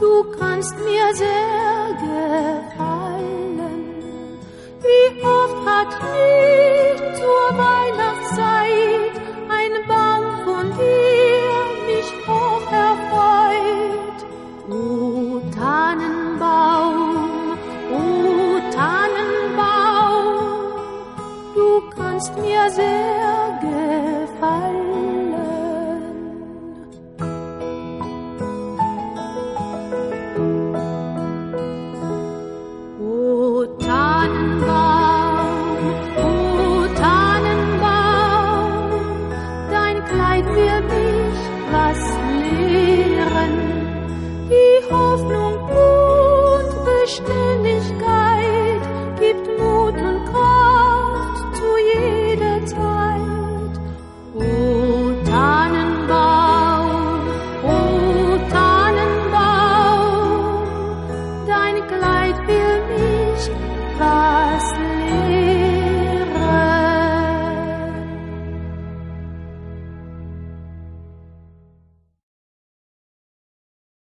du kannst mir sehr gefallen. Wie oft hat mich zur Weihnachtszeit ein Baum von dir mich hoch erfreut. O Tannenbaum, o Tannenbaum, du kannst mir sehr Leib mir mich was lehren, die Hoffnung und Beständigkeit gibt Mut und Kraft zu jeder Zeit. O Tannenbaum, o Tannenbaum, dein Kleid will mich was lehren.